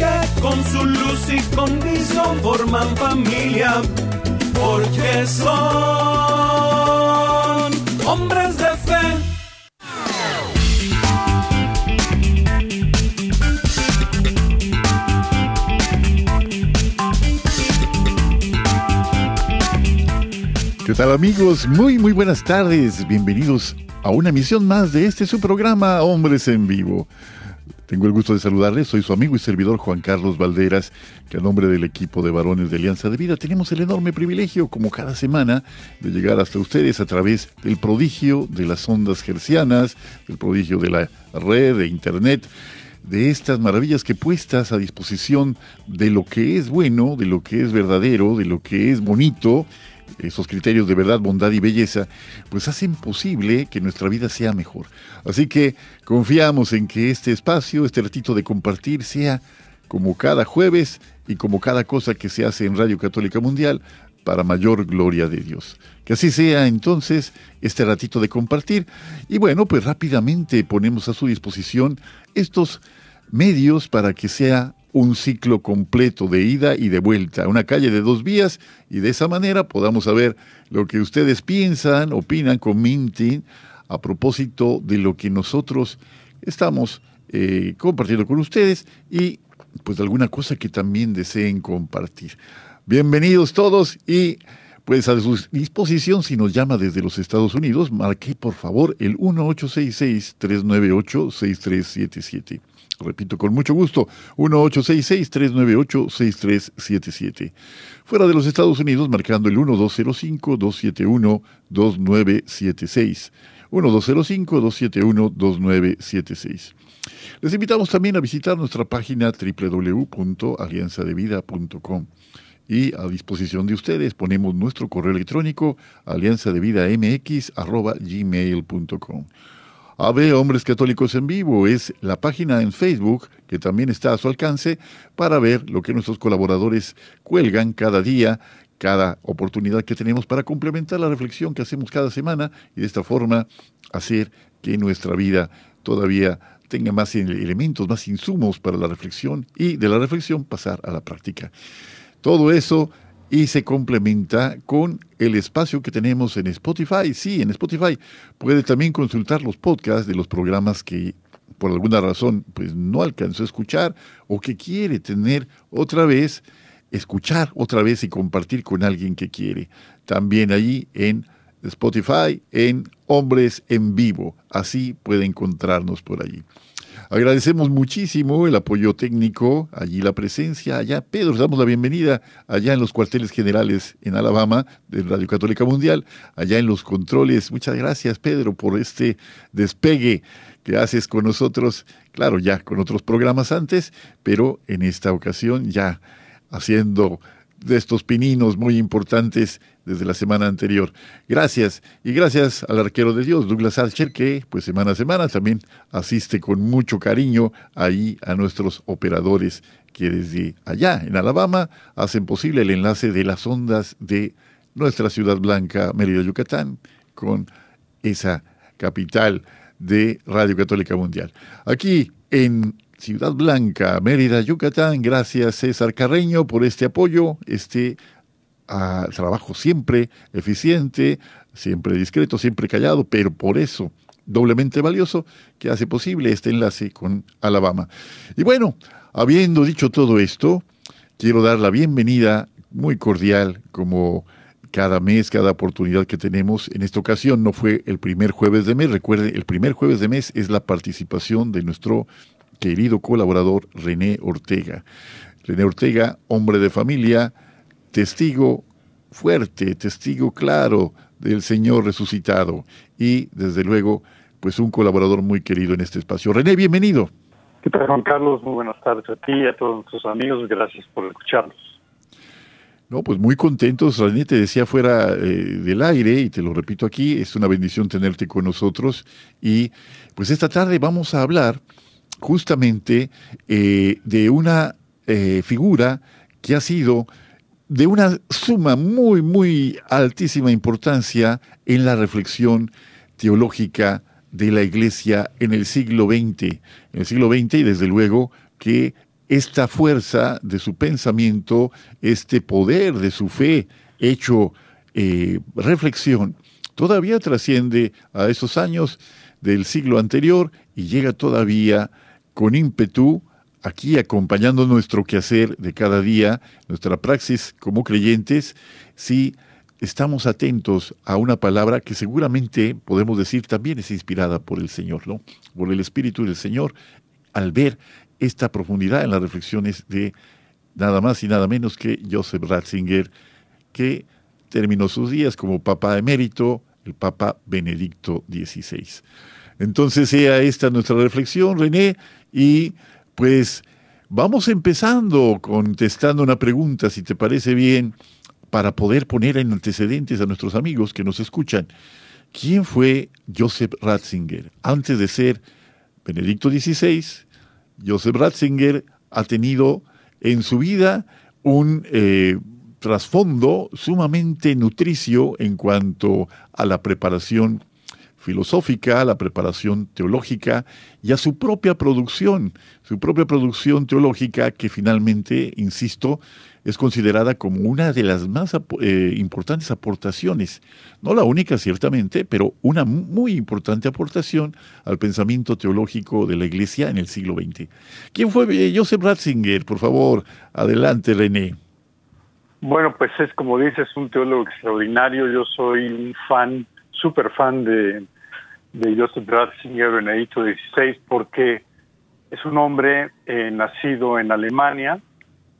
que con su luz y condición forman familia, porque son hombres de fe. ¿Qué tal amigos? Muy muy buenas tardes. Bienvenidos a una emisión más de este su programa Hombres en Vivo. Tengo el gusto de saludarles, soy su amigo y servidor Juan Carlos Valderas, que a nombre del equipo de varones de Alianza de Vida tenemos el enorme privilegio, como cada semana, de llegar hasta ustedes a través del prodigio de las ondas gercianas, del prodigio de la red, de Internet, de estas maravillas que puestas a disposición de lo que es bueno, de lo que es verdadero, de lo que es bonito, esos criterios de verdad, bondad y belleza, pues hacen posible que nuestra vida sea mejor. Así que confiamos en que este espacio, este ratito de compartir, sea como cada jueves y como cada cosa que se hace en Radio Católica Mundial, para mayor gloria de Dios. Que así sea entonces este ratito de compartir. Y bueno, pues rápidamente ponemos a su disposición estos medios para que sea un ciclo completo de ida y de vuelta, una calle de dos vías y de esa manera podamos saber lo que ustedes piensan, opinan, comenten a propósito de lo que nosotros estamos eh, compartiendo con ustedes y pues alguna cosa que también deseen compartir. Bienvenidos todos y pues a su disposición si nos llama desde los Estados Unidos, marque por favor el 1866-398-6377. Repito, con mucho gusto, 1866-398-6377. Fuera de los Estados Unidos, marcando el 1205-271-2976. 1205-271-2976. Les invitamos también a visitar nuestra página www.alianzadevida.com y a disposición de ustedes ponemos nuestro correo electrónico alianzadevidamx.gmail.com. AB Hombres Católicos en Vivo es la página en Facebook que también está a su alcance para ver lo que nuestros colaboradores cuelgan cada día, cada oportunidad que tenemos para complementar la reflexión que hacemos cada semana y de esta forma hacer que nuestra vida todavía tenga más elementos, más insumos para la reflexión y de la reflexión pasar a la práctica. Todo eso y se complementa con el espacio que tenemos en Spotify. Sí, en Spotify puede también consultar los podcasts de los programas que por alguna razón pues no alcanzó a escuchar o que quiere tener otra vez, escuchar otra vez y compartir con alguien que quiere. También allí en Spotify, en Hombres en Vivo. Así puede encontrarnos por allí. Agradecemos muchísimo el apoyo técnico, allí la presencia, allá Pedro, damos la bienvenida allá en los cuarteles generales en Alabama de Radio Católica Mundial, allá en los controles. Muchas gracias Pedro por este despegue que haces con nosotros, claro, ya con otros programas antes, pero en esta ocasión ya haciendo de estos pininos muy importantes desde la semana anterior. Gracias. Y gracias al arquero de Dios, Douglas Archer, que pues semana a semana también asiste con mucho cariño ahí a nuestros operadores que desde allá en Alabama hacen posible el enlace de las ondas de nuestra ciudad blanca, Mérida, Yucatán, con esa capital de Radio Católica Mundial. Aquí en Ciudad Blanca, Mérida, Yucatán. Gracias César Carreño por este apoyo, este ah, trabajo siempre eficiente, siempre discreto, siempre callado, pero por eso doblemente valioso que hace posible este enlace con Alabama. Y bueno, habiendo dicho todo esto, quiero dar la bienvenida muy cordial como cada mes, cada oportunidad que tenemos. En esta ocasión no fue el primer jueves de mes. Recuerde, el primer jueves de mes es la participación de nuestro querido colaborador René Ortega. René Ortega, hombre de familia, testigo fuerte, testigo claro del Señor resucitado y desde luego pues un colaborador muy querido en este espacio. René, bienvenido. ¿Qué tal Juan Carlos? Muy buenas tardes a ti y a todos nuestros amigos. Gracias por escucharnos. No, pues muy contentos. René te decía fuera eh, del aire y te lo repito aquí, es una bendición tenerte con nosotros y pues esta tarde vamos a hablar justamente eh, de una eh, figura que ha sido de una suma muy, muy altísima importancia en la reflexión teológica de la Iglesia en el siglo XX. En el siglo XX y desde luego que esta fuerza de su pensamiento, este poder de su fe hecho eh, reflexión, todavía trasciende a esos años del siglo anterior y llega todavía con ímpetu aquí acompañando nuestro quehacer de cada día, nuestra praxis como creyentes, si estamos atentos a una palabra que seguramente podemos decir también es inspirada por el Señor, ¿no? Por el Espíritu del Señor, al ver esta profundidad en las reflexiones de nada más y nada menos que Joseph Ratzinger, que terminó sus días como Papa emérito, el Papa Benedicto XVI. Entonces sea esta nuestra reflexión, René, y pues vamos empezando contestando una pregunta, si te parece bien, para poder poner en antecedentes a nuestros amigos que nos escuchan. ¿Quién fue Joseph Ratzinger? Antes de ser Benedicto XVI, Joseph Ratzinger ha tenido en su vida un eh, trasfondo sumamente nutricio en cuanto a la preparación filosófica, a la preparación teológica y a su propia producción, su propia producción teológica que finalmente, insisto, es considerada como una de las más eh, importantes aportaciones, no la única ciertamente, pero una muy importante aportación al pensamiento teológico de la Iglesia en el siglo XX. ¿Quién fue eh, Joseph Ratzinger? Por favor, adelante René. Bueno, pues es como dices, un teólogo extraordinario. Yo soy un fan, súper fan de, de Joseph Ratzinger, Benedicto XVI, porque es un hombre eh, nacido en Alemania,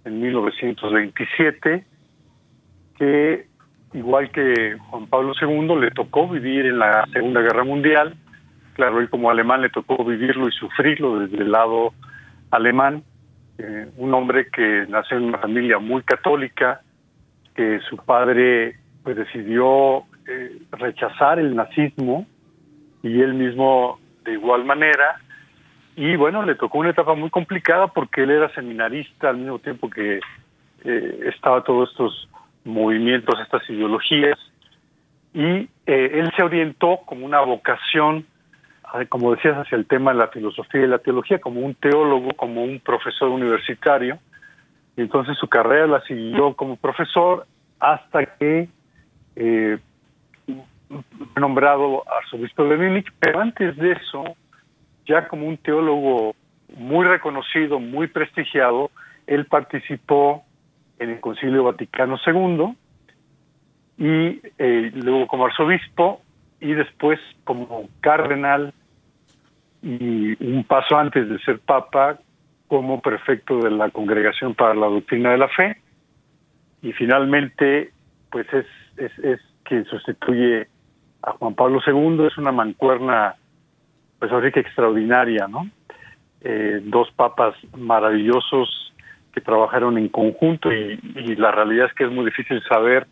en 1927, que igual que Juan Pablo II le tocó vivir en la Segunda Guerra Mundial, claro, él como alemán le tocó vivirlo y sufrirlo desde el lado alemán, eh, un hombre que nació en una familia muy católica, que su padre pues decidió eh, rechazar el nazismo y él mismo de igual manera. Y bueno, le tocó una etapa muy complicada porque él era seminarista al mismo tiempo que eh, estaba todos estos movimientos, estas ideologías, y eh, él se orientó como una vocación, como decías, hacia el tema de la filosofía y la teología, como un teólogo, como un profesor universitario, y entonces su carrera la siguió como profesor hasta que eh, nombrado arzobispo de Múnich, pero antes de eso ya como un teólogo muy reconocido, muy prestigiado, él participó en el Concilio Vaticano II y eh, luego como arzobispo y después como cardenal y un paso antes de ser papa como prefecto de la Congregación para la Doctrina de la Fe. Y finalmente pues es, es, es quien sustituye a Juan Pablo II, es una mancuerna pues ahora que extraordinaria, ¿no? Eh, dos papas maravillosos que trabajaron en conjunto y, la realidad es que es muy difícil saber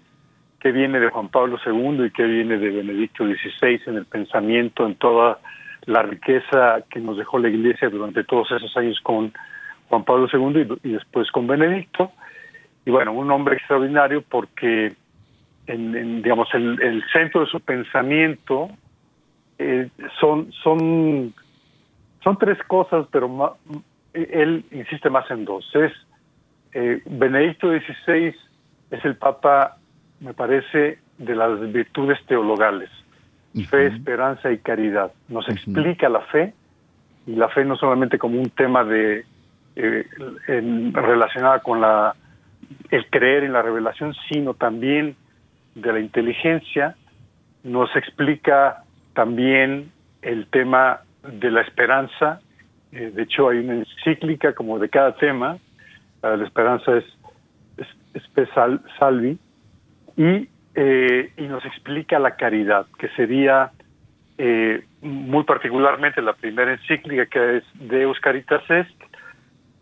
qué viene de Juan Pablo II y qué viene de Benedicto XVI en el pensamiento, en toda la riqueza que nos dejó la Iglesia durante todos esos años con Juan Pablo II y, después con Benedicto. Y bueno, un hombre extraordinario porque, en, digamos, el centro de su pensamiento eh, son, son, son tres cosas, pero él insiste más en dos. Es eh, Benedicto XVI es el Papa, me parece, de las virtudes teologales, fe, esperanza y caridad. Nos explica la fe, y la fe no solamente como un tema de eh, relacionada con la el creer en la revelación, sino también de la inteligencia, nos explica también el tema de la esperanza. Eh, de hecho, hay una encíclica como de cada tema. la esperanza es, es, salvi. Y, eh, y nos explica la caridad, que sería eh, muy particularmente la primera encíclica que es Deus Caritas Est,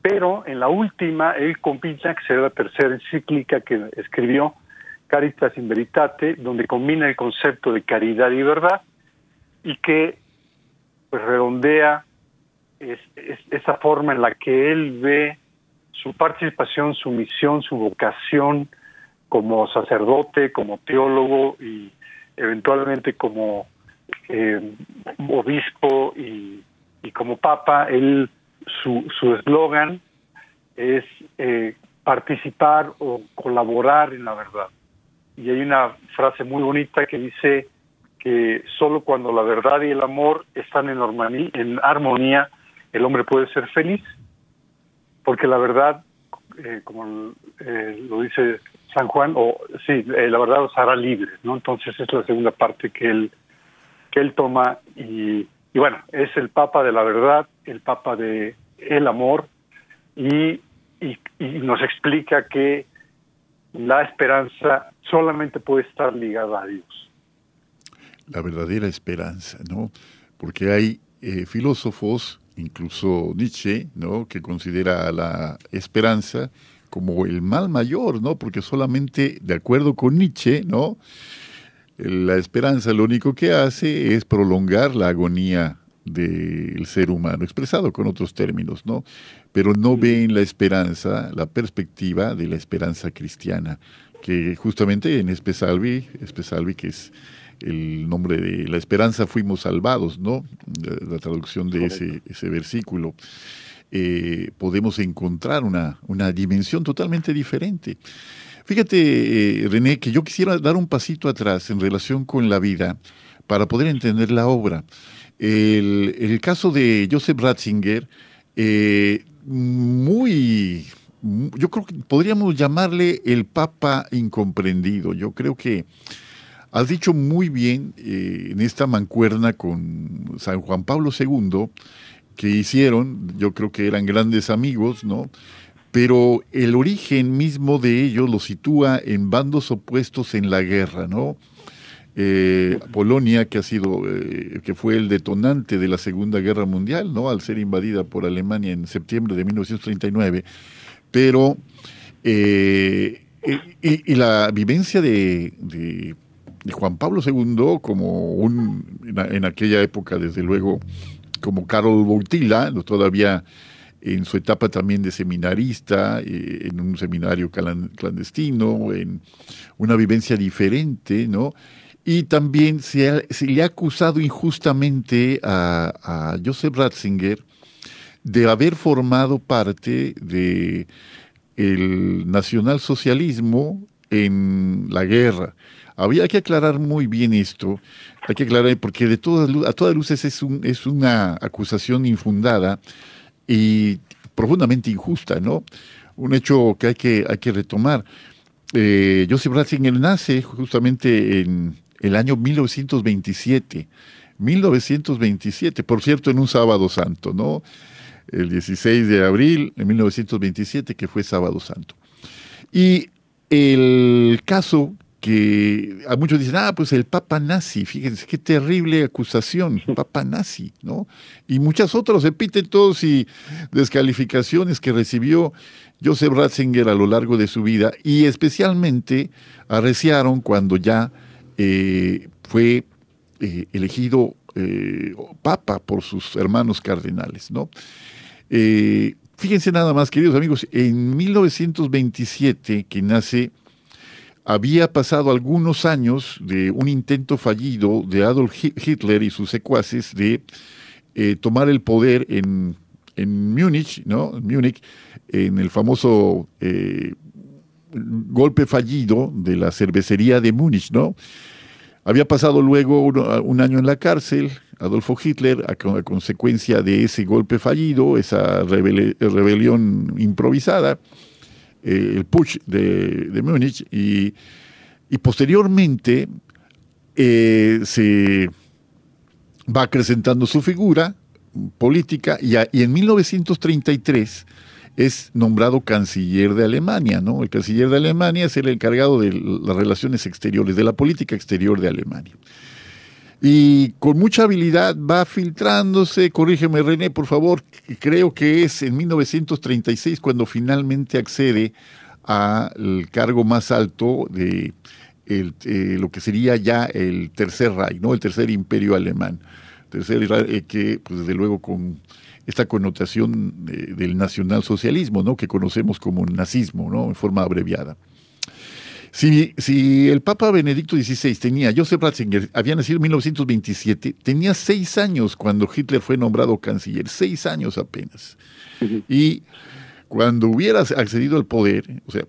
pero en la última él combina, que será la tercera encíclica que escribió, Caritas in Veritate, donde combina el concepto de caridad y verdad y que pues redondea esa forma en la que él ve su participación, su misión, su vocación como sacerdote, como teólogo y eventualmente como eh, obispo y, como papa, él su eslogan es eh, participar o colaborar en la verdad. Y hay una frase muy bonita que dice que solo cuando la verdad y el amor están en, en armonía, el hombre puede ser feliz, porque la verdad, eh, como eh, lo dice San Juan, o sí, la verdad os hará libre, ¿no? Entonces es la segunda parte que él que él toma y, y bueno, es el Papa de la verdad, el Papa de el amor y, y, nos explica que la esperanza solamente puede estar ligada a Dios. La verdadera esperanza, ¿no? Porque hay eh, filósofos, incluso Nietzsche, ¿no? Que considera la esperanza como el mal mayor, ¿no? Porque solamente, de acuerdo con Nietzsche, ¿no? La esperanza lo único que hace es prolongar la agonía del ser humano, expresado con otros términos, ¿no? Pero no ve en la esperanza la perspectiva de la esperanza cristiana, que justamente en Espesalvi, Espesalvi que es el nombre de la esperanza fuimos salvados, ¿no? La traducción de ese, ese versículo. Eh, podemos encontrar una, una dimensión totalmente diferente. Fíjate, eh, René, que yo quisiera dar un pasito atrás en relación con la vida para poder entender la obra. El, caso de Joseph Ratzinger, eh, muy, yo creo que podríamos llamarle el Papa incomprendido. Yo creo que has dicho muy bien eh, en esta mancuerna con San Juan Pablo II que hicieron, yo creo que eran grandes amigos, ¿no? Pero el origen mismo de ellos lo sitúa en bandos opuestos en la guerra, ¿no? Eh, Polonia, que ha sido, eh, que fue el detonante de la Segunda Guerra Mundial, ¿no? Al ser invadida por Alemania en septiembre de 1939, pero eh, y, la vivencia de, Juan Pablo II como un en, aquella época, desde luego, como Karol Wojtyla, todavía en su etapa también de seminarista, en un seminario clandestino, en una vivencia diferente, ¿no? Y también se, le ha acusado injustamente a, Joseph Ratzinger de haber formado parte de el nacionalsocialismo en la guerra. Había que aclarar muy bien esto, hay que aclarar porque de todas, a todas luces es, un, es una acusación infundada y profundamente injusta, ¿no? Un hecho que hay que, hay que retomar. Eh, Joseph Ratzinger nace justamente en, el año 1927. 1927, por cierto, en un sábado santo, ¿no? El 16 de abril de 1927, que fue sábado santo. Y el caso que a muchos dicen, ah, pues el Papa nazi, fíjense qué terrible acusación, Papa nazi, ¿no? Y muchas otras epítetos y descalificaciones que recibió Joseph Ratzinger a lo largo de su vida y especialmente arreciaron cuando ya eh, fue eh, elegido eh, papa por sus hermanos cardenales. ¿no? fíjense nada más, queridos amigos, en 1927, que nace, había pasado algunos años de un intento fallido de Adolf Hitler y sus secuaces de tomar el poder en, en Múnich, ¿no? Múnich, en el famoso golpe fallido de la cervecería de Múnich, ¿no? Había pasado luego un año en la cárcel, Adolfo Hitler, a, consecuencia de ese golpe fallido, esa rebelión improvisada, eh, el putsch de, Múnich, y, posteriormente eh, se va acrecentando su figura política y, y en 1933 es nombrado canciller de Alemania, ¿no? El canciller de Alemania es el encargado de las relaciones exteriores, de la política exterior de Alemania. y con mucha habilidad va filtrándose, corrígeme René, por favor, creo que es en 1936 cuando finalmente accede al cargo más alto de eh, lo que sería ya el Tercer Reich, ¿no? el Tercer Imperio Alemán. Tercer eh, que, pues desde luego, con esta connotación del nacionalsocialismo, ¿no? que conocemos como nazismo, ¿no? en forma abreviada. Si, si, el Papa Benedicto XVI tenía, Joseph Ratzinger había nacido en 1927, tenía seis años cuando Hitler fue nombrado canciller, seis años apenas. Y cuando hubiera accedido al poder, o sea,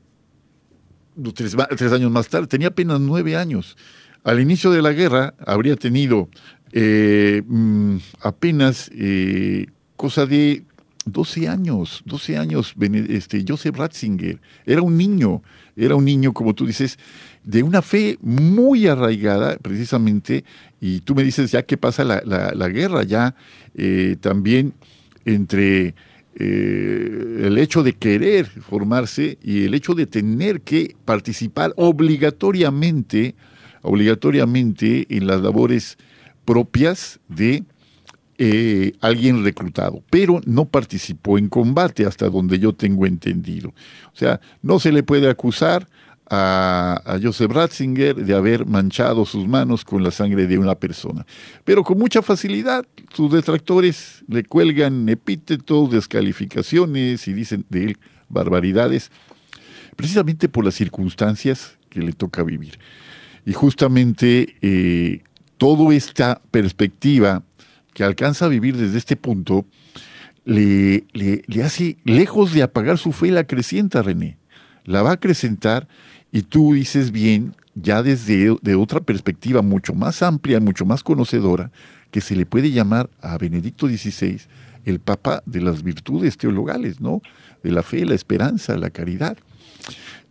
tres, años más tarde, tenía apenas nueve años. Al inicio de la guerra habría tenido eh, mm, apenas eh, cosa de 12 años, 12 años, este, Joseph Ratzinger, era un niño, era un niño, como tú dices, de una fe muy arraigada, precisamente, y tú me dices, ya que pasa la, guerra, ya eh, también entre eh, el hecho de querer formarse y el hecho de tener que participar obligatoriamente, obligatoriamente en las labores propias de eh, alguien reclutado, pero no participó en combate hasta donde yo tengo entendido. O sea, no se le puede acusar a, Joseph Ratzinger de haber manchado sus manos con la sangre de una persona. Pero con mucha facilidad sus detractores le cuelgan epítetos, descalificaciones y dicen de él barbaridades, precisamente por las circunstancias que le toca vivir. Y justamente eh, toda esta perspectiva que alcanza a vivir desde este punto, le, le, hace, lejos de apagar su fe, la acrecienta, René. La va a acrecentar y tú dices bien, ya desde de otra perspectiva mucho más amplia, mucho más conocedora, que se le puede llamar a Benedicto XVI el Papa de las virtudes teologales, ¿no? De la fe, la esperanza, la caridad.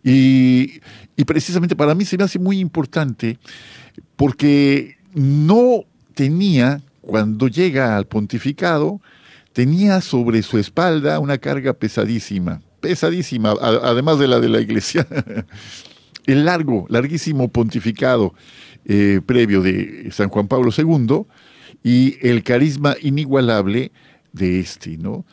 Y, y precisamente para mí se me hace muy importante porque no tenía, cuando llega al pontificado, tenía sobre su espalda una carga pesadísima, pesadísima, además de la de la iglesia. el largo, larguísimo pontificado eh, previo de San Juan Pablo II y el carisma inigualable de este, ¿no?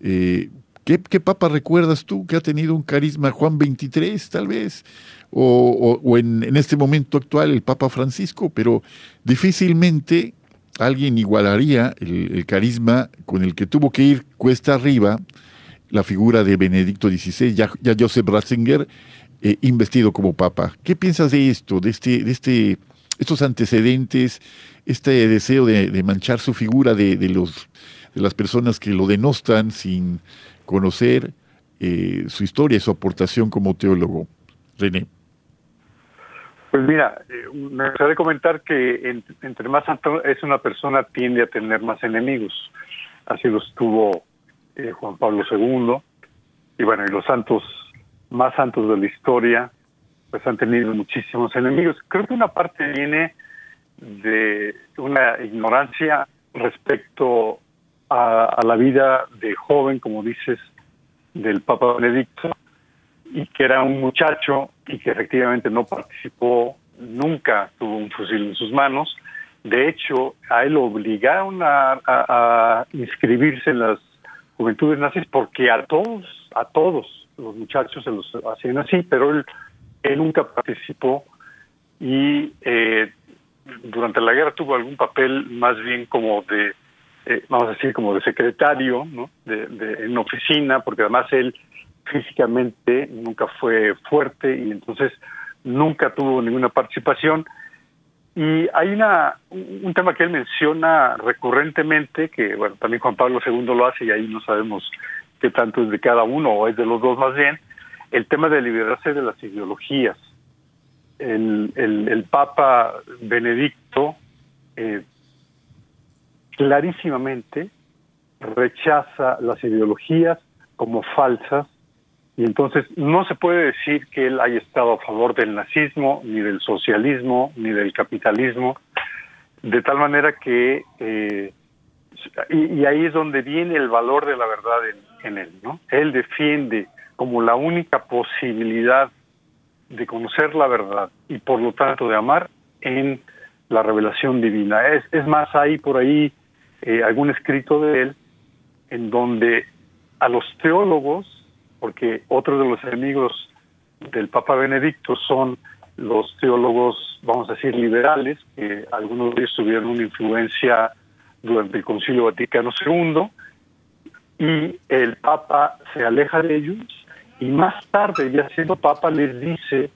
Eh, ¿qué, papa recuerdas tú que ha tenido un carisma Juan XXIII, tal vez? O, en, este momento actual el Papa Francisco, pero difícilmente alguien igualaría el, carisma con el que tuvo que ir cuesta arriba la figura de Benedicto XVI, ya, ya Joseph Ratzinger eh, investido como papa. ¿Qué piensas de esto, de este, de este, estos antecedentes, este deseo de, manchar su figura de, los, de las personas que lo denostan sin conocer eh, su historia y su aportación como teólogo? René. Pues mira, eh, me gustaría comentar que entre más santo es una persona tiende a tener más enemigos. Así lo estuvo Juan Pablo II y bueno, y los santos más santos de la historia, pues han tenido muchísimos enemigos. Creo que una parte viene de una ignorancia respecto a, la vida de joven, como dices, del Papa Benedicto, y que era un muchacho y que efectivamente no participó, nunca tuvo un fusil en sus manos. De hecho, a él lo obligaron a, inscribirse en las juventudes nazis porque a todos, a todos los muchachos se los hacían así, pero él, él nunca participó y eh, durante la guerra tuvo algún papel más bien como de, eh, vamos a decir, como de secretario, ¿no? De, en oficina, porque además él físicamente nunca fue fuerte y entonces nunca tuvo ninguna participación. Y hay una, un tema que él menciona recurrentemente, que bueno, también Juan Pablo II lo hace y ahí no sabemos que tanto es de cada uno o es de los dos más bien, el tema de liberarse de las ideologías. El, el, Papa Benedicto eh, clarísimamente rechaza las ideologías como falsas y entonces no se puede decir que él haya estado a favor del nazismo, ni del socialismo, ni del capitalismo, de tal manera que, eh, y, ahí es donde viene el valor de la verdad en, él, ¿no? Él defiende como la única posibilidad de conocer la verdad y por lo tanto de amar en la revelación divina. Es, es más, hay por ahí eh, algún escrito de él en donde a los teólogos, porque otro de los enemigos del Papa Benedicto son los teólogos, vamos a decir, liberales, que algunos de ellos tuvieron una influencia durante el Concilio Vaticano II, y el Papa se aleja de ellos y más tarde, ya siendo Papa, les dice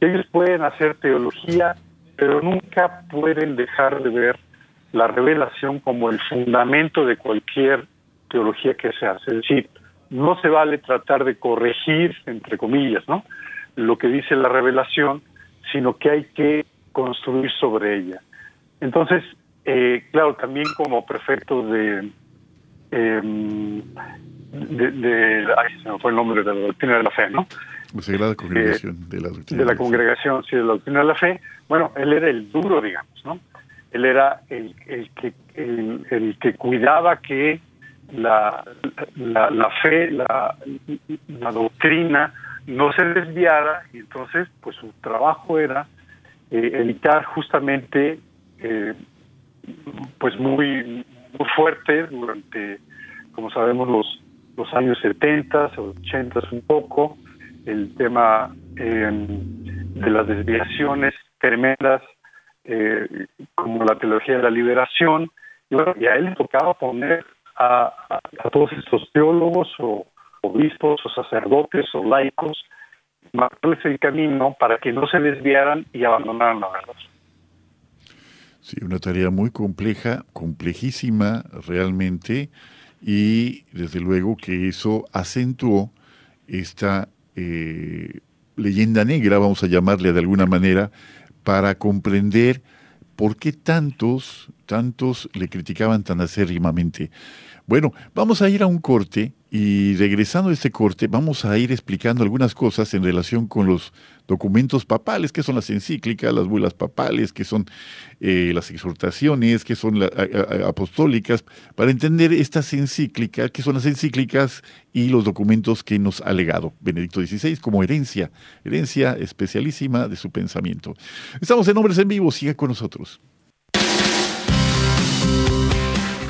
que ellos pueden hacer teología, pero nunca pueden dejar de ver la revelación como el fundamento de cualquier teología que se hace. Es decir, no se vale tratar de corregir, entre comillas, ¿no? lo que dice la revelación, sino que hay que construir sobre ella. Entonces, eh, claro, también como prefecto de, eh, de, de ay, se me fue el nombre de la doctrina de la fe, ¿no? La Sagrada Congregación eh, de la Doctrina de la, Congregación, sí, de la Doctrina de la Fe. Bueno, él era el duro, digamos, ¿no? Él era el, el que el, el, que cuidaba que la, la, la fe, la, doctrina no se desviara y entonces pues su trabajo era eh, evitar justamente eh, pues muy, muy fuerte durante como sabemos los los años 70, 80 un poco, el tema eh, de las desviaciones tremendas, eh, como la teología de la liberación, y, bueno, y a él le tocaba poner a, todos estos teólogos o obispos o sacerdotes o laicos, marcarles el camino para que no se desviaran y abandonaran la verdad. Sí, una tarea muy compleja, complejísima realmente, y desde luego que eso acentuó esta eh, leyenda negra, vamos a llamarle de alguna manera, para comprender por qué tantos, tantos le criticaban tan acérrimamente. Bueno, vamos a ir a un corte y regresando a este corte vamos a ir explicando algunas cosas en relación con los documentos papales, que son las encíclicas, las bulas papales, que son eh, las exhortaciones, que son las apostólicas, para entender estas encíclicas, que son las encíclicas y los documentos que nos ha legado Benedicto XVI como herencia, herencia especialísima de su pensamiento. Estamos en Hombres en Vivo, siga con nosotros.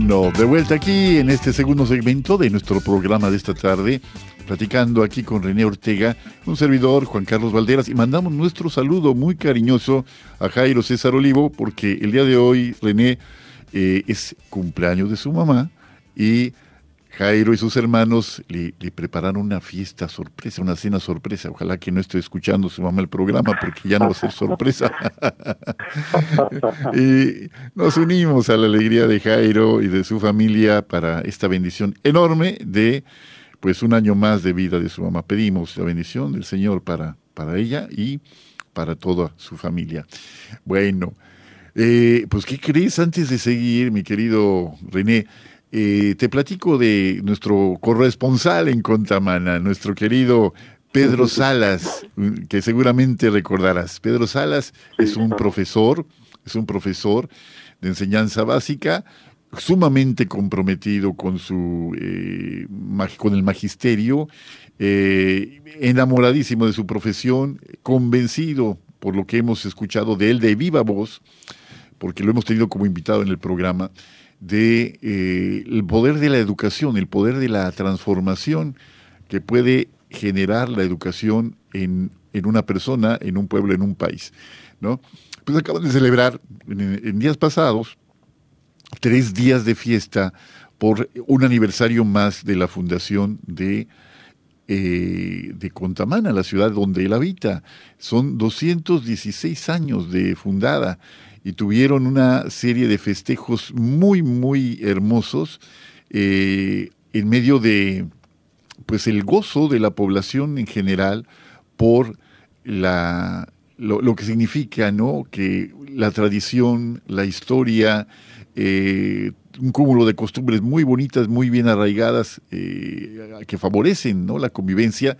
Bueno, de vuelta aquí en este segundo segmento de nuestro programa de esta tarde, platicando aquí con René Ortega, un servidor, Juan Carlos Valderas, y mandamos nuestro saludo muy cariñoso a Jairo César Olivo, porque el día de hoy René eh, es cumpleaños de su mamá y Jairo y sus hermanos le, prepararon una fiesta sorpresa, una cena sorpresa. Ojalá que no esté escuchando su mamá el programa porque ya no va a ser sorpresa. y nos unimos a la alegría de Jairo y de su familia para esta bendición enorme de pues un año más de vida de su mamá. Pedimos la bendición del Señor para, para ella y para toda su familia. Bueno, eh, pues ¿qué crees antes de seguir, mi querido René? Eh, te platico de nuestro corresponsal en Contamana, nuestro querido Pedro Salas, que seguramente recordarás. Pedro Salas es un profesor, es un profesor de enseñanza básica, sumamente comprometido con su eh, con el magisterio, eh, enamoradísimo de su profesión, convencido por lo que hemos escuchado de él de viva voz, porque lo hemos tenido como invitado en el programa, de eh, el poder de la educación, el poder de la transformación que puede generar la educación en, en una persona, en un pueblo, en un país. ¿no? Pues acaban de celebrar en, días pasados tres días de fiesta por un aniversario más de la fundación de, eh, de Contamana, la ciudad donde él habita. Son 216 años de fundada y tuvieron una serie de festejos muy, muy hermosos eh, en medio de pues el gozo de la población en general por la, lo, que significa ¿no? que la tradición, la historia, eh, un cúmulo de costumbres muy bonitas, muy bien arraigadas, eh, que favorecen ¿no? la convivencia,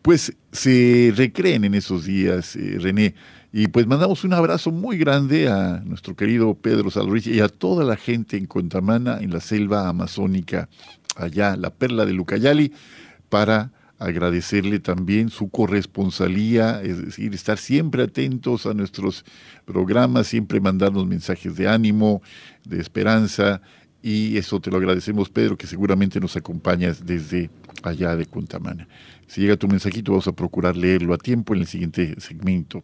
pues se recreen en esos días, René. Y pues mandamos un abrazo muy grande a nuestro querido Pedro Salrich y a toda la gente en Contamana, en la selva amazónica, allá, la perla de Lucayali, para agradecerle también su corresponsalía, es decir, estar siempre atentos a nuestros programas, siempre mandarnos mensajes de ánimo, de esperanza, y eso te lo agradecemos, Pedro, que seguramente nos acompañas desde allá de Contamana. Si llega tu mensajito, vamos a procurar leerlo a tiempo en el siguiente segmento.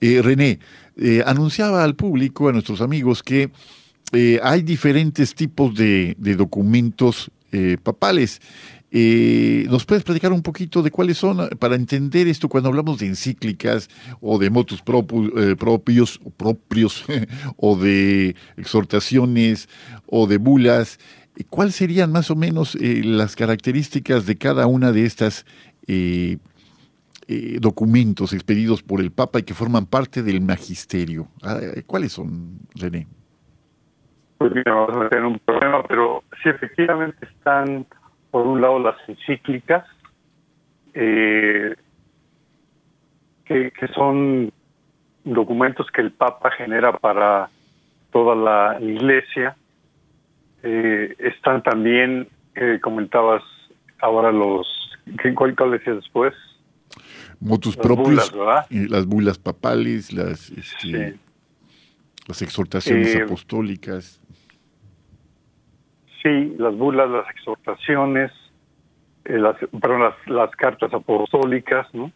Eh, René, eh, anunciaba al público, a nuestros amigos, que eh, hay diferentes tipos de, documentos papales. ¿Nos puedes platicar un poquito de cuáles son para entender esto cuando hablamos de encíclicas o de motus propios, propios o de exhortaciones o de bulas? ¿Cuáles serían más o menos las características de cada una de estas eh, eh, documentos expedidos por el Papa y que forman parte del magisterio. Ah, ¿Cuáles son, René? Pues mira, vamos a tener un problema, pero sí efectivamente están, por un lado, las encíclicas, eh, que, son documentos que el Papa genera para toda la Iglesia. están también, comentabas ahora, los ¿Cuál, cuál decías después? Motus propios, las bulas papales, las, este, las exhortaciones eh, apostólicas. Sí, las bulas, las exhortaciones, eh, las, perdón, las, las, cartas apostólicas, ¿no?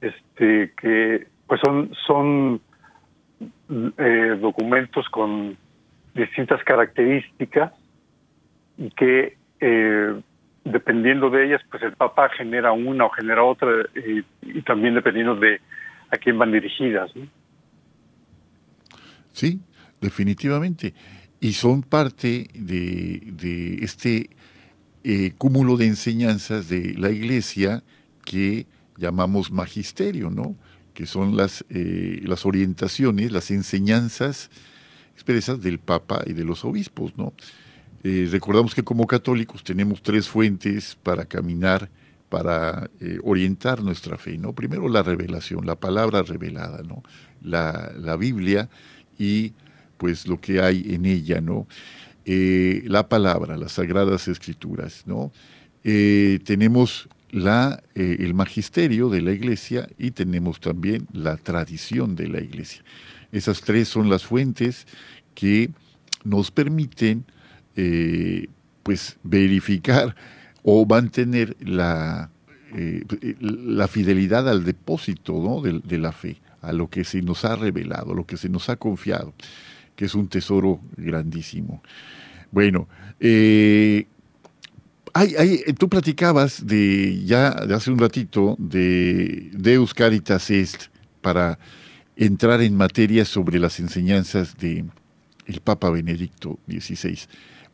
Este, que pues son, son eh, documentos con distintas características y que eh, dependiendo de ellas, pues el Papa genera una o genera otra y, también dependiendo de a quién van dirigidas. Sí, definitivamente. Y son parte de, de este eh, cúmulo de enseñanzas de la Iglesia que llamamos magisterio, ¿no? Que son las, eh, las orientaciones, las enseñanzas expresas del Papa y de los obispos, ¿no? Eh, recordamos que como católicos tenemos tres fuentes para caminar, para eh, orientar nuestra fe, ¿no? Primero la revelación, la palabra revelada, ¿no? La, la Biblia y pues lo que hay en ella, ¿no? Eh, la palabra, las sagradas escrituras, ¿no? tenemos la, el magisterio de la iglesia y tenemos también la tradición de la iglesia. Esas tres son las fuentes que nos permiten eh, pues verificar o mantener la, eh, la fidelidad al depósito de, la fe, a lo que se nos ha revelado, a lo que se nos ha confiado, que es un tesoro grandísimo. Bueno, eh, tú platicabas de ya de hace un ratito de Deus Caritas Est para entrar en materia sobre las enseñanzas de el Papa Benedicto XVI.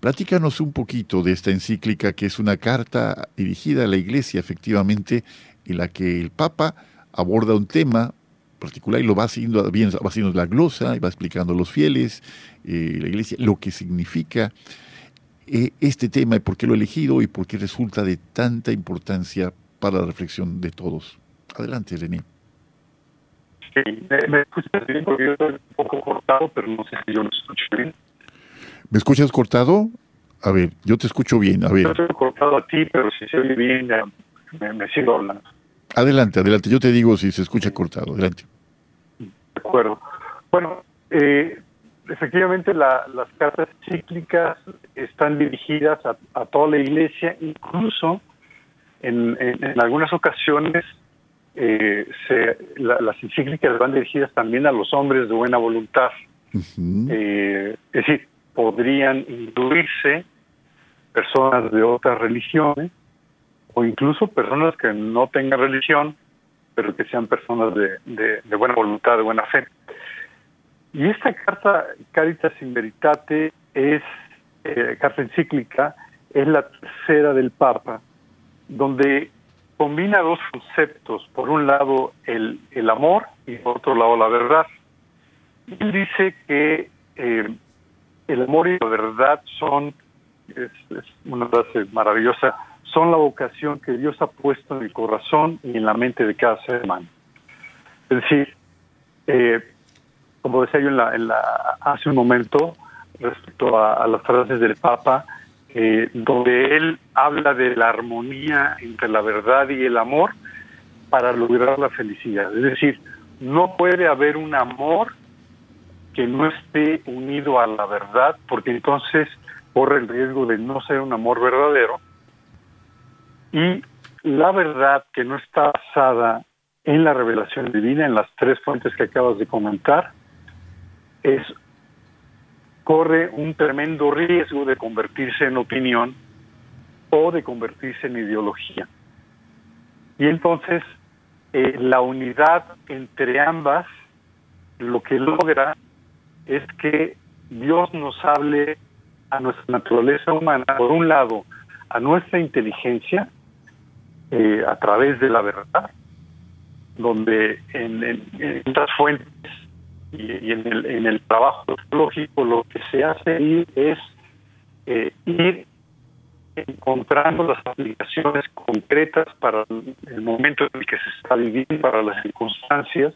Platícanos un poquito de esta encíclica que es una carta dirigida a la Iglesia, efectivamente, en la que el Papa aborda un tema particular y lo va haciendo, va haciendo la glosa y va explicando a los fieles, eh, la Iglesia, lo que significa eh, este tema y por qué lo ha elegido y por qué resulta de tanta importancia para la reflexión de todos. Adelante, René. Sí, me, escuchas bien porque yo estoy un poco cortado, pero no sé si yo lo escucho bien. ¿Me escuchas cortado? A ver, yo te escucho bien. A ver. Yo estoy cortado a ti, pero si se oye bien, me, sigo hablando. Adelante, adelante. Yo te digo si se escucha cortado. Adelante. De acuerdo. Bueno, eh, efectivamente las cartas cíclicas están dirigidas a, toda la iglesia, incluso en, algunas ocasiones eh, las encíclicas van dirigidas también a los hombres de buena voluntad. Eh, es decir, podrían incluirse personas de otras religiones o incluso personas que no tengan religión, pero que sean personas de, de buena voluntad, de buena fe. Y esta carta Caritas in Veritate es, eh, carta encíclica, es la tercera del Papa, donde combina dos conceptos, por un lado el, el amor y por otro lado la verdad. Él dice que eh, el amor y la verdad son, es, una frase maravillosa, son la vocación que Dios ha puesto en el corazón y en la mente de cada ser humano. Es decir, eh, como decía yo en la, hace un momento, respecto a, las frases del Papa, eh, donde él habla de la armonía entre la verdad y el amor para lograr la felicidad. Es decir, no puede haber un amor que no esté unido a la verdad, porque entonces corre el riesgo de no ser un amor verdadero. Y la verdad que no está basada en la revelación divina, en las tres fuentes que acabas de comentar, es corre un tremendo riesgo de convertirse en opinión o de convertirse en ideología. Y entonces eh, la unidad entre ambas lo que logra es que Dios nos hable a nuestra naturaleza humana, por un lado, a nuestra inteligencia, eh, a través de la verdad, donde en, en, fuentes y, en, el, en el trabajo lógico lo que se hace es eh, ir encontrando las aplicaciones concretas para el momento en el que se está viviendo, para las circunstancias,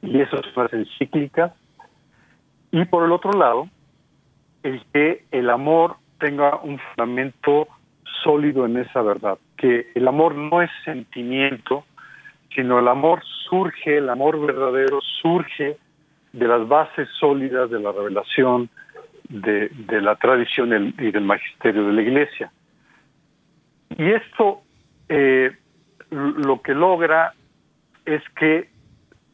y eso es más encíclica. Y por el otro lado, el que el amor tenga un fundamento sólido en esa verdad, que el amor no es sentimiento, sino el amor surge, el amor verdadero surge de las bases sólidas de la revelación, de, la tradición y del magisterio de la Iglesia. Y esto eh, lo que logra es que,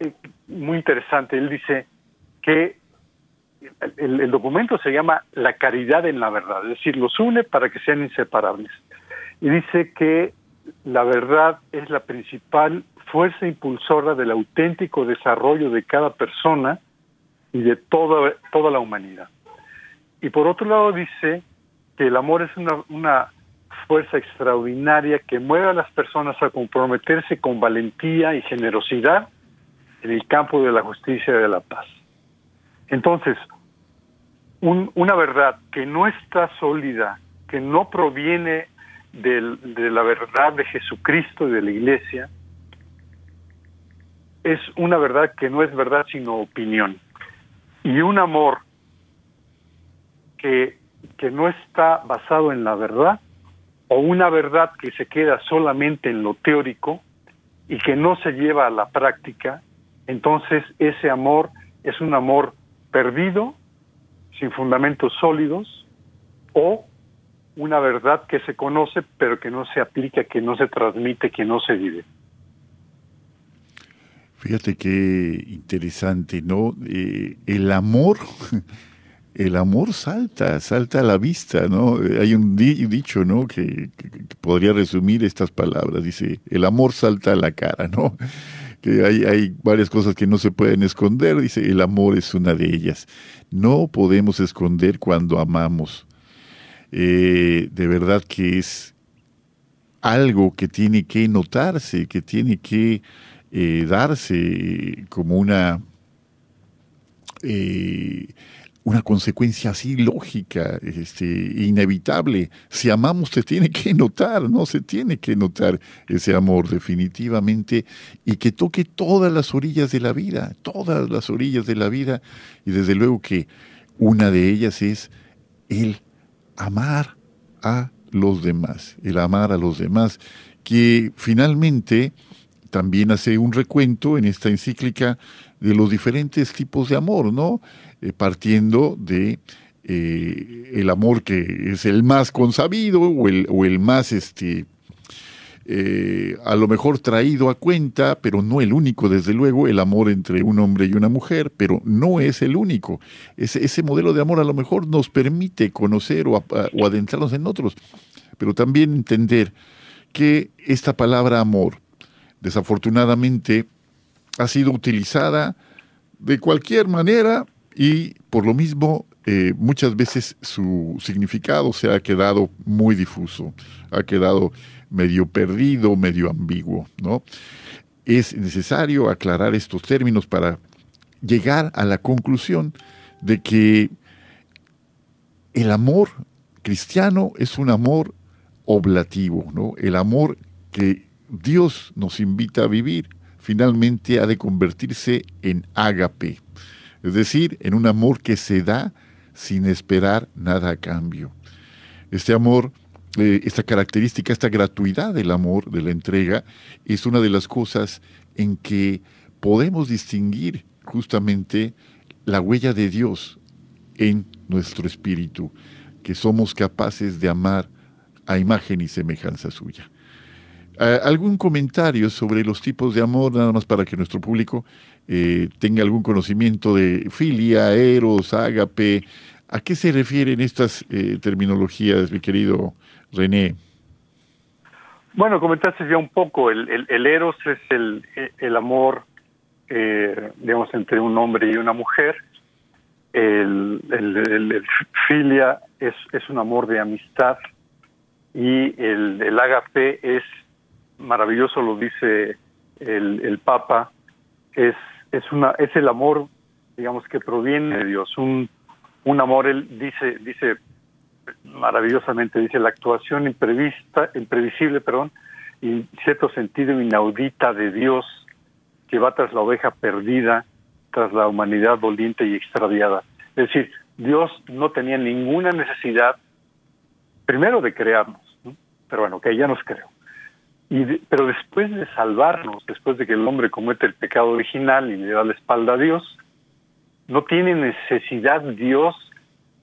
eh, muy interesante, él dice que el, documento se llama La caridad en la verdad, es decir, los une para que sean inseparables. Y dice que la verdad es la principal fuerza impulsora del auténtico desarrollo de cada persona y de toda, toda la humanidad. Y por otro lado dice que el amor es una fuerza extraordinaria que mueve a las personas a comprometerse con valentía y generosidad en el campo de la justicia y de la paz. Entonces, una verdad que no está sólida, que no proviene de la verdad de Jesucristo y de la Iglesia, es una verdad que no es verdad sino opinión. Y un amor que, que no está basado en la verdad o una verdad que se queda solamente en lo teórico y que no se lleva a la práctica, entonces ese amor es un amor perdido, sin fundamentos sólidos, o una verdad que se conoce pero que no se aplica, que no se transmite, que no se vive. Fíjate qué interesante, ¿no? Eh, el amor, el amor salta, salta a la vista, ¿no? Hay un dicho, ¿no? Que, podría resumir estas palabras. Dice, el amor salta a la cara, ¿no? Hay varias cosas que no se pueden esconder. Dice, el amor es una de ellas. No podemos esconder cuando amamos. Eh, de verdad que es algo que tiene que notarse, que tiene que eh, darse como una, eh, una consecuencia así lógica, este, inevitable. Si amamos se tiene que notar, ¿no? Se tiene que notar ese amor definitivamente y que toque todas las orillas de la vida, todas las orillas de la vida y desde luego que una de ellas es el amar a los demás, el amar a los demás, que finalmente también hace un recuento en esta encíclica de los diferentes tipos de amor, ¿no? Eh, partiendo de eh, el amor que es el más consabido o el, o el más este, eh, a lo mejor traído a cuenta, pero no el único, desde luego, el amor entre un hombre y una mujer, pero no es el único. Ese, ese modelo de amor a lo mejor nos permite conocer o, o adentrarnos en otros, pero también entender que esta palabra amor, desafortunadamente, ha sido utilizada de cualquier manera y por lo mismo eh, muchas veces su significado se ha quedado muy difuso, ha quedado medio perdido, medio ambiguo, ¿no? Es necesario aclarar estos términos para llegar a la conclusión de que el amor cristiano es un amor oblativo, ¿no? El amor que Dios nos invita a vivir finalmente ha de convertirse en ágape, es decir, en un amor que se da sin esperar nada a cambio. Este amor eh, esta característica, esta gratuidad del amor, de la entrega, es una de las cosas en que podemos distinguir justamente la huella de Dios en nuestro espíritu, que somos capaces de amar a imagen y semejanza suya. ¿Algún comentario sobre los tipos de amor, nada más para que nuestro público eh, tenga algún conocimiento de filia, eros, ágape? ¿A qué se refieren estas eh, terminologías, mi querido René. Bueno, comentaste ya un poco, el, el, eros es el, amor, eh, digamos, entre un hombre y una mujer. El, filia es, un amor de amistad y el, el agape es maravilloso, lo dice el, el Papa, es, es, una, es el amor, digamos, que proviene de Dios, un, un amor, él dice, dice maravillosamente, dice, la actuación imprevista, imprevisible, perdón, y cierto sentido inaudita de Dios que va tras la oveja perdida, tras la humanidad doliente y extraviada. Es decir, Dios no tenía ninguna necesidad, primero de crearnos, pero bueno, que ya nos creó. Pero después de salvarnos, después de que el hombre comete el pecado original y le da la espalda a Dios, no tiene necesidad Dios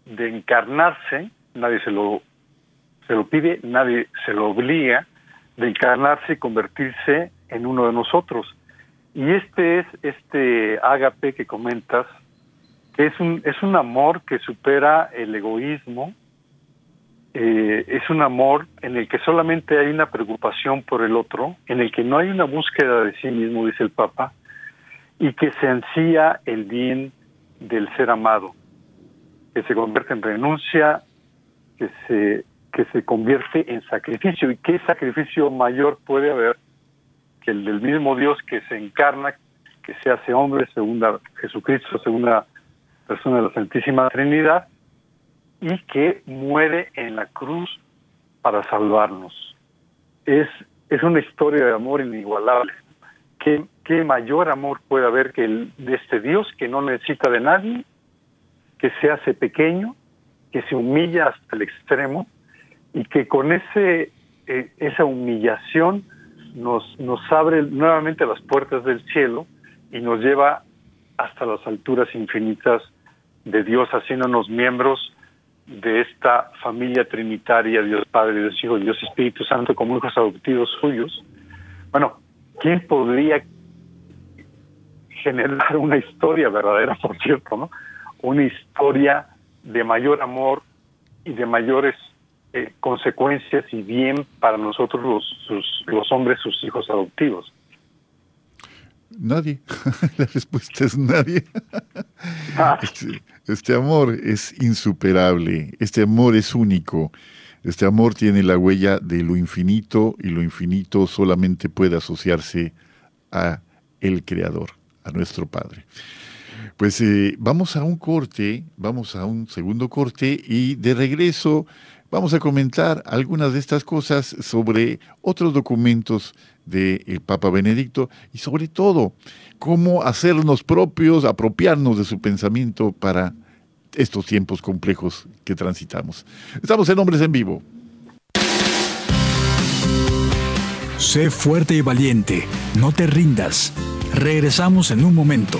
de encarnarse nadie se lo, se lo pide, nadie se lo obliga de encarnarse y convertirse en uno de nosotros. Y este es este ágape que comentas, es un, es un amor que supera el egoísmo, eh, es un amor en el que solamente hay una preocupación por el otro, en el que no hay una búsqueda de sí mismo, dice el Papa, y que se ansía el bien del ser amado, que se convierte en renuncia que se, que se convierte en sacrificio. ¿Y qué sacrificio mayor puede haber que el del mismo Dios que se encarna, que se hace hombre, segunda Jesucristo, segunda persona de la Santísima Trinidad, y que muere en la cruz para salvarnos? Es, es una historia de amor inigualable. ¿Qué, ¿Qué mayor amor puede haber que el de este Dios que no necesita de nadie, que se hace pequeño, que se humilla hasta el extremo y que con ese eh, esa humillación nos, nos abre nuevamente las puertas del cielo y nos lleva hasta las alturas infinitas de Dios, haciéndonos miembros de esta familia trinitaria, Dios Padre, Dios Hijo, Dios Espíritu Santo, como hijos adoptivos suyos. Bueno, ¿quién podría generar una historia verdadera, por cierto, ¿no? Una historia de mayor amor y de mayores eh, consecuencias y bien para nosotros los, los hombres, sus hijos adoptivos. Nadie. La respuesta es nadie. Ah. Este, este, amor es insuperable, este amor es único, este amor tiene la huella de lo infinito y lo infinito solamente puede asociarse a el Creador, a nuestro Padre. Pues eh, vamos a un corte, vamos a un segundo corte y de regreso vamos a comentar algunas de estas cosas sobre otros documentos del Papa Benedicto y sobre todo cómo hacernos propios, apropiarnos de su pensamiento para estos tiempos complejos que transitamos. Estamos en Hombres en Vivo. Sé fuerte y valiente, no te rindas. Regresamos en un momento.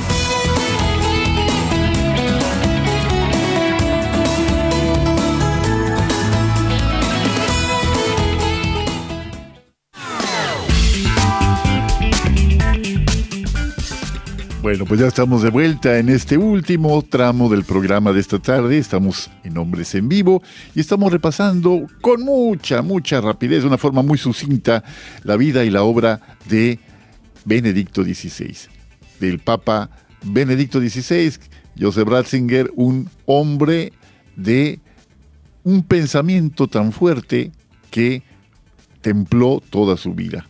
Bueno, pues ya estamos de vuelta en este último tramo del programa de esta tarde. Estamos en Hombres en Vivo y estamos repasando con mucha, mucha rapidez, de una forma muy sucinta, la vida y la obra de Benedicto XVI, del Papa Benedicto XVI, Joseph Ratzinger, un hombre de un pensamiento tan fuerte que templó toda su vida.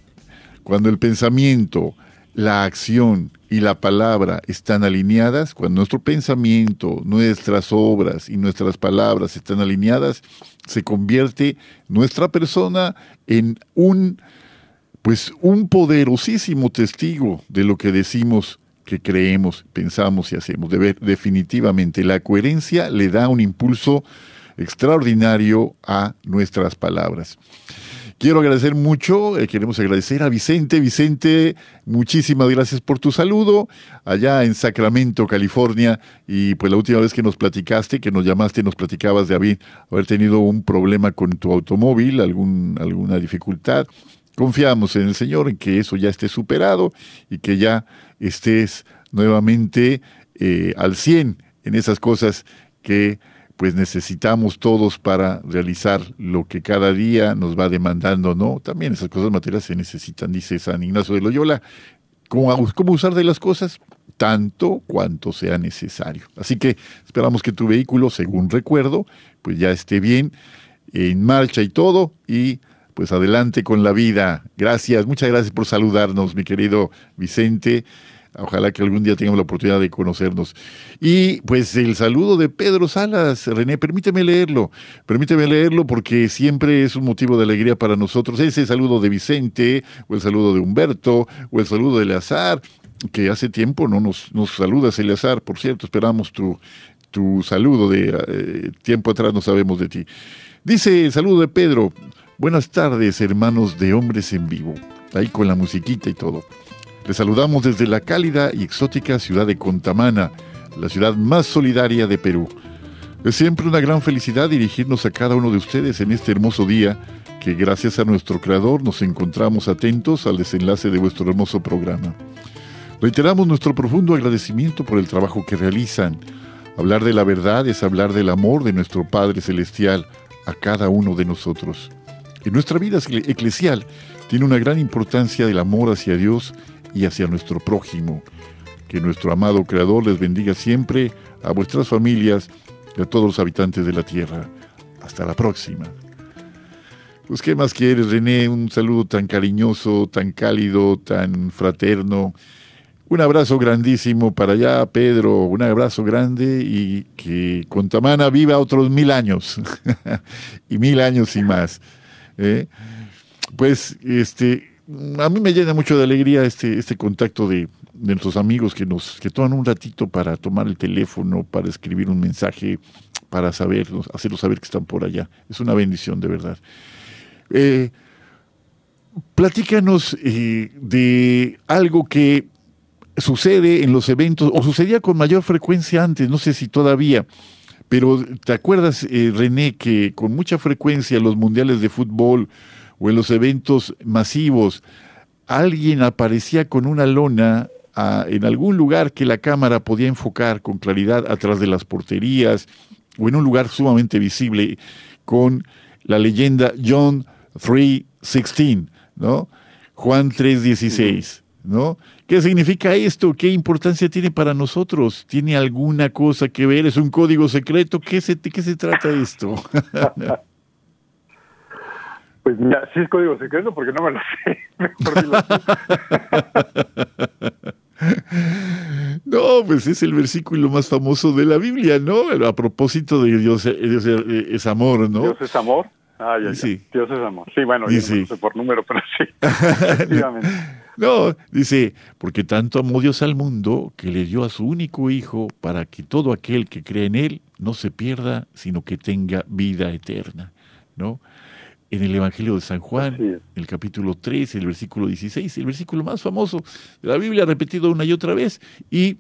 Cuando el pensamiento, la acción y la palabra están alineadas, cuando nuestro pensamiento, nuestras obras y nuestras palabras están alineadas, se convierte nuestra persona en un pues un poderosísimo testigo de lo que decimos que creemos, pensamos y hacemos. definitivamente la coherencia le da un impulso extraordinario a nuestras palabras. Quiero agradecer mucho, eh, queremos agradecer a Vicente. Vicente, muchísimas gracias por tu saludo allá en Sacramento, California. Y pues la última vez que nos platicaste, que nos llamaste, nos platicabas de haber, haber tenido un problema con tu automóvil, algún, alguna dificultad. Confiamos en el Señor, en que eso ya esté superado y que ya estés nuevamente eh, al 100 en esas cosas que pues necesitamos todos para realizar lo que cada día nos va demandando, ¿no? También esas cosas materiales se necesitan, dice San Ignacio de Loyola. ¿Cómo, cómo usar de las cosas? Tanto cuanto sea necesario. Así que esperamos que tu vehículo, según recuerdo, pues ya esté bien, en marcha y todo, y pues adelante con la vida. Gracias, muchas gracias por saludarnos, mi querido Vicente. Ojalá que algún día tengamos la oportunidad de conocernos. Y pues el saludo de Pedro Salas, René, permíteme leerlo, permíteme leerlo porque siempre es un motivo de alegría para nosotros. Ese saludo de Vicente, o el saludo de Humberto, o el saludo de Eleazar, que hace tiempo no nos, nos saludas, Eleazar, por cierto, esperamos tu, tu saludo de eh, tiempo atrás, no sabemos de ti. Dice el saludo de Pedro, buenas tardes, hermanos de Hombres en Vivo, ahí con la musiquita y todo. Les saludamos desde la cálida y exótica ciudad de Contamana, la ciudad más solidaria de Perú. Es siempre una gran felicidad dirigirnos a cada uno de ustedes en este hermoso día que gracias a nuestro Creador nos encontramos atentos al desenlace de vuestro hermoso programa. Reiteramos nuestro profundo agradecimiento por el trabajo que realizan. Hablar de la verdad es hablar del amor de nuestro Padre Celestial a cada uno de nosotros. En nuestra vida eclesial tiene una gran importancia el amor hacia Dios y hacia nuestro prójimo. Que nuestro amado Creador les bendiga siempre a vuestras familias y a todos los habitantes de la tierra. Hasta la próxima. Pues, ¿qué más quieres, René? Un saludo tan cariñoso, tan cálido, tan fraterno. Un abrazo grandísimo para allá, Pedro. Un abrazo grande y que Contamana viva otros mil años. y mil años y más. ¿eh? Pues, este, a mí me llena mucho de alegría este, este contacto de, nuestros amigos que nos que toman un ratito para tomar el teléfono, para escribir un mensaje, para saber, hacerlos saber que están por allá. Es una bendición, de verdad. Eh, platícanos eh, de algo que sucede en los eventos, o sucedía con mayor frecuencia antes, no sé si todavía, pero ¿te acuerdas, eh, René, que con mucha frecuencia los mundiales de fútbol o en los eventos masivos, alguien aparecía con una lona ah, en algún lugar que la cámara podía enfocar con claridad atrás de las porterías o en un lugar sumamente visible con la leyenda John 3.16, ¿no? Juan 3.16, ¿no? ¿Qué significa esto? ¿Qué importancia tiene para nosotros? ¿Tiene alguna cosa que ver? ¿Es un código secreto? ¿Qué se, qué se trata esto? Pues mira, sí es código secreto porque no me lo sé. no, pues es el versículo más famoso de la Biblia, ¿no? A propósito de Dios, Dios es amor, ¿no? Dios es amor. Ah, ya, sí. Dios es amor. Sí, bueno, no sé por número, pero sí. Efectivamente. No, dice, porque tanto amó Dios al mundo que le dio a su único Hijo para que todo aquel que cree en Él no se pierda, sino que tenga vida eterna, ¿no? En el Evangelio de San Juan, en el capítulo 3, el versículo 16, el versículo más famoso de la Biblia, repetido una y otra vez, y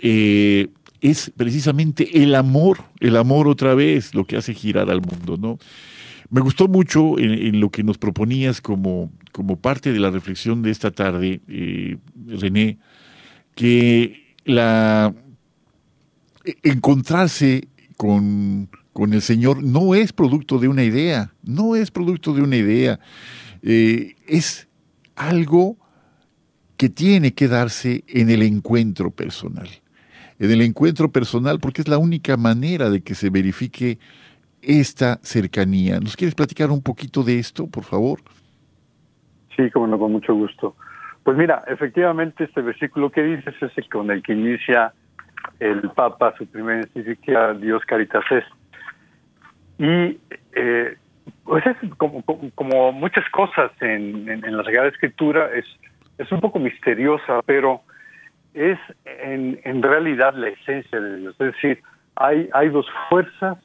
eh, es precisamente el amor, el amor otra vez, lo que hace girar al mundo, ¿no? Me gustó mucho en, lo que nos proponías como, como parte de la reflexión de esta tarde, eh, René, que la e, encontrarse con, con, el Señor no es producto de una idea, no es producto de una idea, eh, es algo que tiene que darse en el encuentro personal. En el encuentro personal, porque es la única manera de que se verifique esta cercanía. ¿Nos quieres platicar un poquito de esto, por favor? Sí, como con mucho gusto. Pues mira, efectivamente este versículo que dices es el con el que inicia el Papa su primera encíclica Dios Caritas es. Y eh, pues es como, muchas cosas en, en, la Sagrada Escritura, es, es un poco misteriosa, pero es en, en realidad la esencia de Dios. Es decir, hay, hay dos fuerzas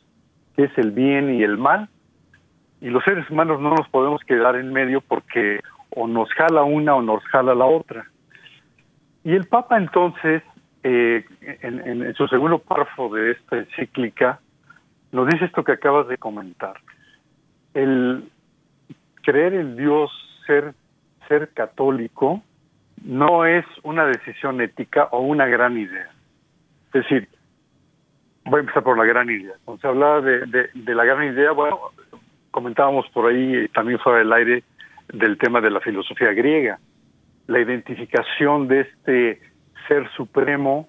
que es el bien y el mal, y los seres humanos no nos podemos quedar en medio porque o nos jala una o nos jala la otra. Y el Papa entonces, eh, en, su segundo párrafo de esta encíclica, nos dice esto que acabas de comentar. El creer en Dios, ser, ser católico, no es una decisión ética o una gran idea. Es decir, voy a empezar por la gran idea. Cuando se hablaba de, de, la gran idea, bueno, comentábamos por ahí también fuera del aire del tema de la filosofía griega, la identificación de este ser supremo,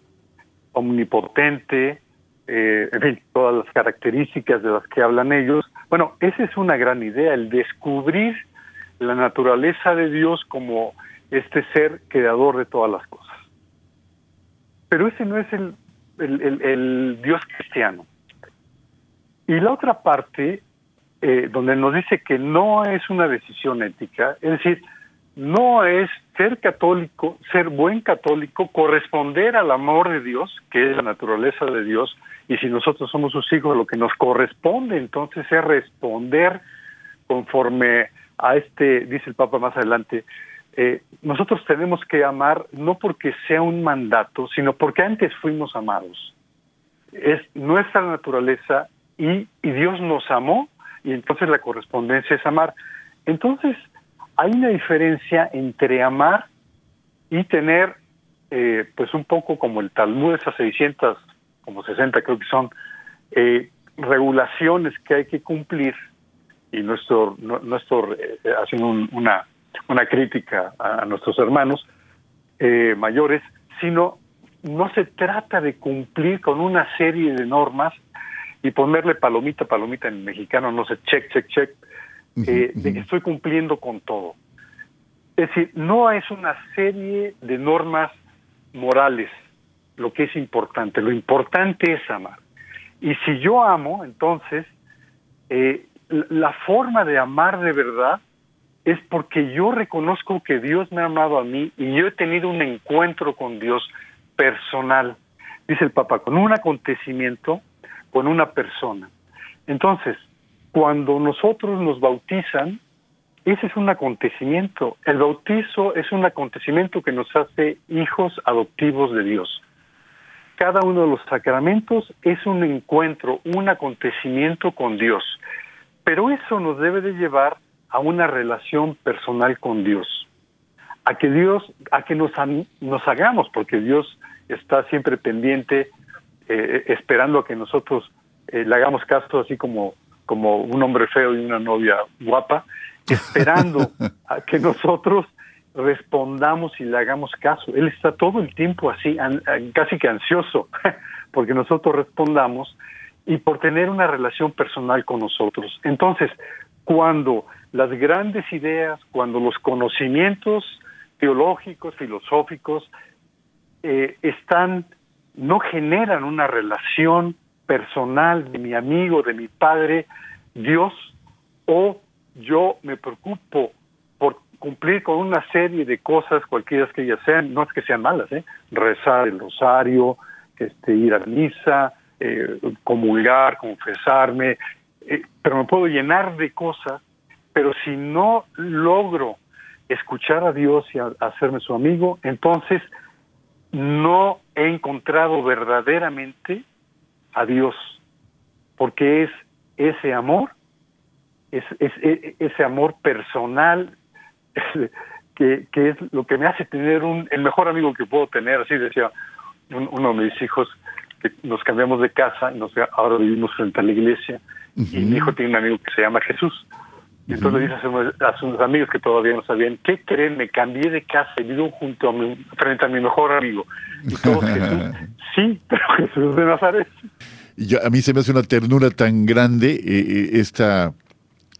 omnipotente, eh, en fin, todas las características de las que hablan ellos. Bueno, esa es una gran idea, el descubrir la naturaleza de Dios como este ser creador de todas las cosas. Pero ese no es el el, Dios cristiano. Y la otra parte, eh, donde nos dice que no es una decisión ética, es decir, no es ser católico, ser buen católico, corresponder al amor de Dios, que es la naturaleza de Dios, y si nosotros somos sus hijos, lo que nos corresponde entonces es responder conforme a este, dice el Papa más adelante, eh, nosotros tenemos que amar no porque sea un mandato, sino porque antes fuimos amados. Es nuestra naturaleza y, Dios nos amó y entonces la correspondencia es amar. Entonces, hay una diferencia entre amar y tener, eh, pues un poco como el Talmud, esas 600, como 60 creo que son, eh, regulaciones que hay que cumplir. Y nuestro, nuestro haciendo una una crítica a, nuestros hermanos eh, mayores, sino no se trata de cumplir con una serie de normas y ponerle palomita, palomita en mexicano, no sé, check, check, check, eh, de que estoy cumpliendo con todo. Es decir, no es una serie de normas morales lo que es importante, lo importante es amar. Y si yo amo, entonces, eh, la forma de amar de verdad es porque yo reconozco que Dios me ha amado a mí y yo he tenido un encuentro con Dios personal, dice el Papa, con un acontecimiento, con una persona. Entonces, cuando nosotros nos bautizan, ese es un acontecimiento. El bautizo es un acontecimiento que nos hace hijos adoptivos de Dios. Cada uno de los sacramentos es un encuentro, un acontecimiento con Dios. Pero eso nos debe de llevar a una relación personal con Dios, a que Dios, a que nos, nos hagamos, porque Dios está siempre pendiente, eh, esperando a que nosotros eh, le hagamos caso, así como, como un hombre feo y una novia guapa, esperando a que nosotros respondamos y le hagamos caso. Él está todo el tiempo así, casi que ansioso, porque nosotros respondamos y por tener una relación personal con nosotros. Entonces, cuando las grandes ideas, cuando los conocimientos teológicos, filosóficos, eh, están, no generan una relación personal de mi amigo, de mi padre, Dios, o yo me preocupo por cumplir con una serie de cosas, cualquiera que ellas sean, no es que sean malas, ¿eh? rezar el rosario, este, ir a misa, eh, comulgar, confesarme, eh, pero me puedo llenar de cosas, pero si no logro escuchar a Dios y hacerme su amigo, entonces no he encontrado verdaderamente a Dios, porque es ese amor, es, e, ese amor personal que, es lo que me hace tener un, el mejor amigo que puedo tener, así decía uno de mis hijos, que nos cambiamos de casa y nos, ahora vivimos frente a la iglesia, y mi hijo tiene un amigo que se llama Jesús, y entonces le dice a sus, amigos que todavía no sabían, ¿qué creen? Me cambié de casa y vivo junto a mi, frente a mi mejor amigo. Y todos Jesús, sí, pero Jesús de Nazaret. Y a mí se me hace una ternura tan grande eh, eh, esta,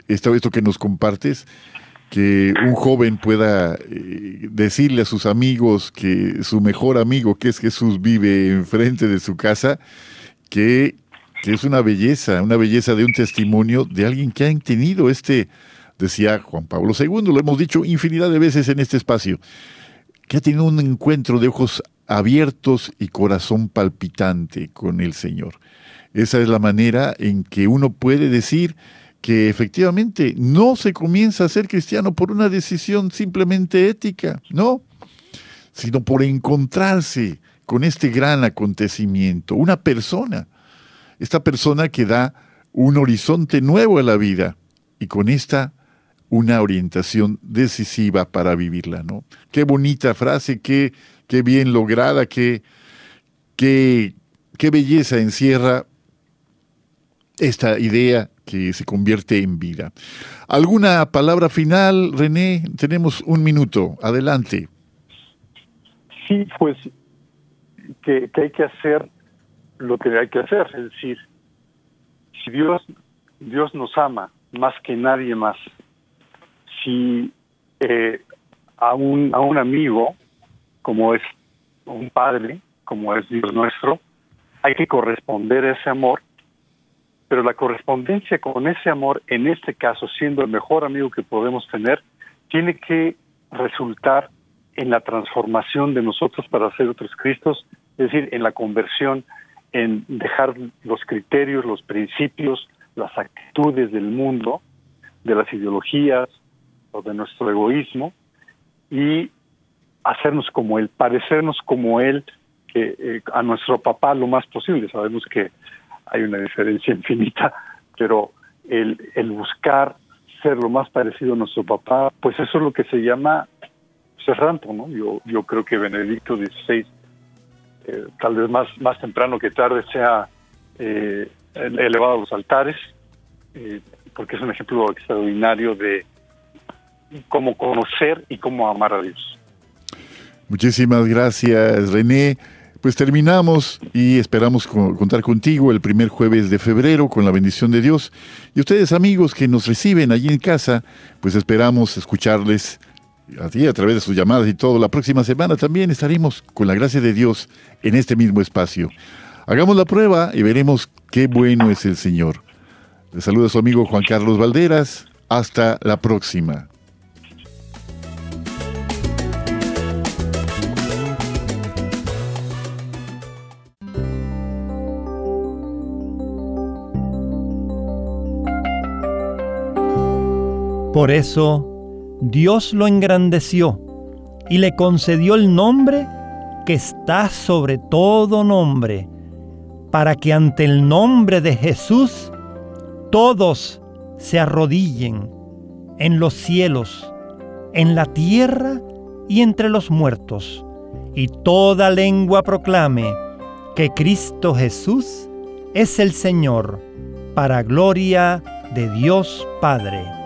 esta, esto que nos compartes, que un joven pueda eh, decirle a sus amigos que su mejor amigo, que es Jesús, vive enfrente de su casa, que que es una belleza, una belleza de un testimonio de alguien que ha tenido este, decía Juan Pablo II, lo hemos dicho infinidad de veces en este espacio, que ha tenido un encuentro de ojos abiertos y corazón palpitante con el Señor. Esa es la manera en que uno puede decir que efectivamente no se comienza a ser cristiano por una decisión simplemente ética, no, sino por encontrarse con este gran acontecimiento, una persona esta persona que da un horizonte nuevo a la vida y con esta una orientación decisiva para vivirla, ¿no? Qué bonita frase, qué, qué bien lograda, qué, qué, qué belleza encierra esta idea que se convierte en vida. ¿Alguna palabra final, René? Tenemos un minuto. Adelante. Sí, pues que, que hay que hacer lo que hay que hacer, es decir, si Dios, Dios nos ama más que nadie más, si eh, a, un, a un amigo, como es un padre, como es Dios nuestro, hay que corresponder a ese amor, pero la correspondencia con ese amor, en este caso, siendo el mejor amigo que podemos tener, tiene que resultar en la transformación de nosotros para ser otros Cristos, es decir, en la conversión en dejar los criterios, los principios, las actitudes del mundo, de las ideologías o de nuestro egoísmo y hacernos como él, parecernos como él, eh, a nuestro papá lo más posible. Sabemos que hay una diferencia infinita, pero el, el buscar ser lo más parecido a nuestro papá, pues eso es lo que se llama cerranto, ¿no? Yo, yo creo que Benedicto XVI eh, tal vez más, más temprano que tarde sea eh, elevado a los altares, eh, porque es un ejemplo extraordinario de cómo conocer y cómo amar a Dios. Muchísimas gracias, René. Pues terminamos y esperamos contar contigo el primer jueves de febrero con la bendición de Dios. Y ustedes amigos que nos reciben allí en casa, pues esperamos escucharles a ti a través de sus llamadas y todo. La próxima semana también estaremos con la gracia de Dios en este mismo espacio. Hagamos la prueba y veremos qué bueno es el Señor. Le saluda su amigo Juan Carlos Valderas. Hasta la próxima. Por eso, Dios lo engrandeció y le concedió el nombre que está sobre todo nombre, para que ante el nombre de Jesús todos se arrodillen en los cielos, en la tierra y entre los muertos, y toda lengua proclame que Cristo Jesús es el Señor, para gloria de Dios Padre.